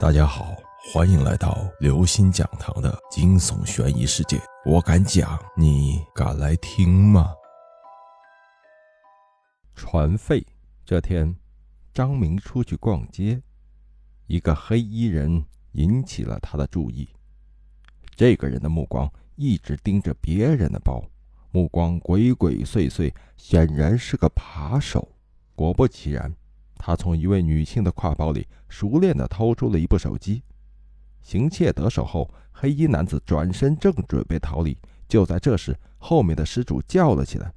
大家好，欢迎来到刘星讲堂的惊悚悬疑世界。我敢讲，你敢来听吗？船费这天，张明出去逛街，一个黑衣人引起了他的注意。这个人的目光一直盯着别人的包，目光鬼鬼祟祟，显然是个扒手。果不其然。他从一位女性的挎包里熟练地掏出了一部手机，行窃得手后，黑衣男子转身正准备逃离，就在这时，后面的失主叫了起来：“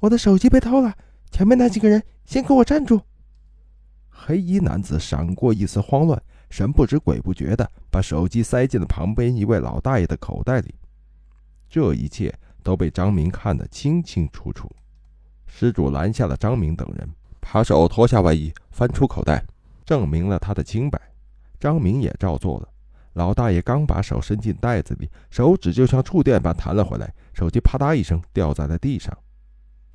我的手机被偷了！前面那几个人，先给我站住！”黑衣男子闪过一丝慌乱，神不知鬼不觉地把手机塞进了旁边一位老大爷的口袋里。这一切都被张明看得清清楚楚。失主拦下了张明等人。扒手脱下外衣，翻出口袋，证明了他的清白。张明也照做了。老大爷刚把手伸进袋子里，手指就像触电般弹了回来，手机啪嗒一声掉在了地上。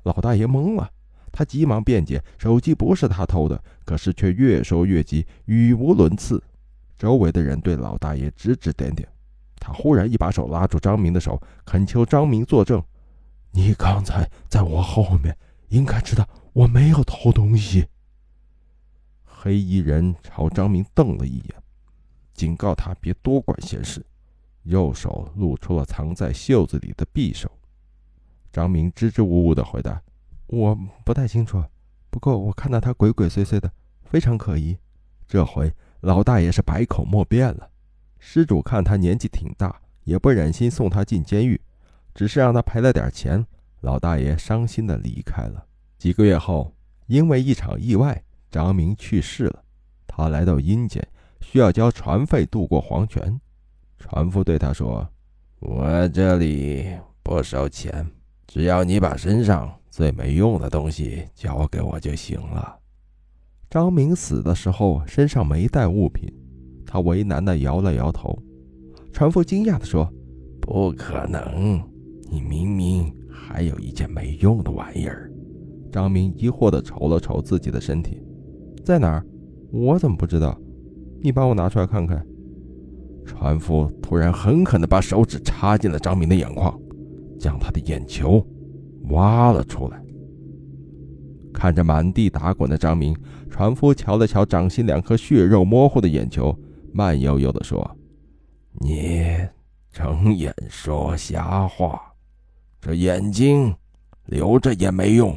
老大爷懵了，他急忙辩解：手机不是他偷的，可是却越说越急，语无伦次。周围的人对老大爷指指点点。他忽然一把手拉住张明的手，恳求张明作证：“你刚才在我后面，应该知道。”我没有偷东西。黑衣人朝张明瞪了一眼，警告他别多管闲事，右手露出了藏在袖子里的匕首。张明支支吾吾的回答：“我不太清楚，不过我看到他鬼鬼祟祟的，非常可疑。”这回老大爷是百口莫辩了。施主看他年纪挺大，也不忍心送他进监狱，只是让他赔了点钱。老大爷伤心的离开了。几个月后，因为一场意外，张明去世了。他来到阴间，需要交船费渡过黄泉。船夫对他说：“我这里不收钱，只要你把身上最没用的东西交给我就行了。”张明死的时候身上没带物品，他为难地摇了摇头。船夫惊讶地说：“不可能，你明明还有一件没用的玩意儿。”张明疑惑地瞅了瞅自己的身体，在哪儿？我怎么不知道？你把我拿出来看看。船夫突然狠狠地把手指插进了张明的眼眶，将他的眼球挖了出来。看着满地打滚的张明，船夫瞧了瞧掌心两颗血肉模糊的眼球，慢悠悠地说：“你睁眼说瞎话，这眼睛留着也没用。”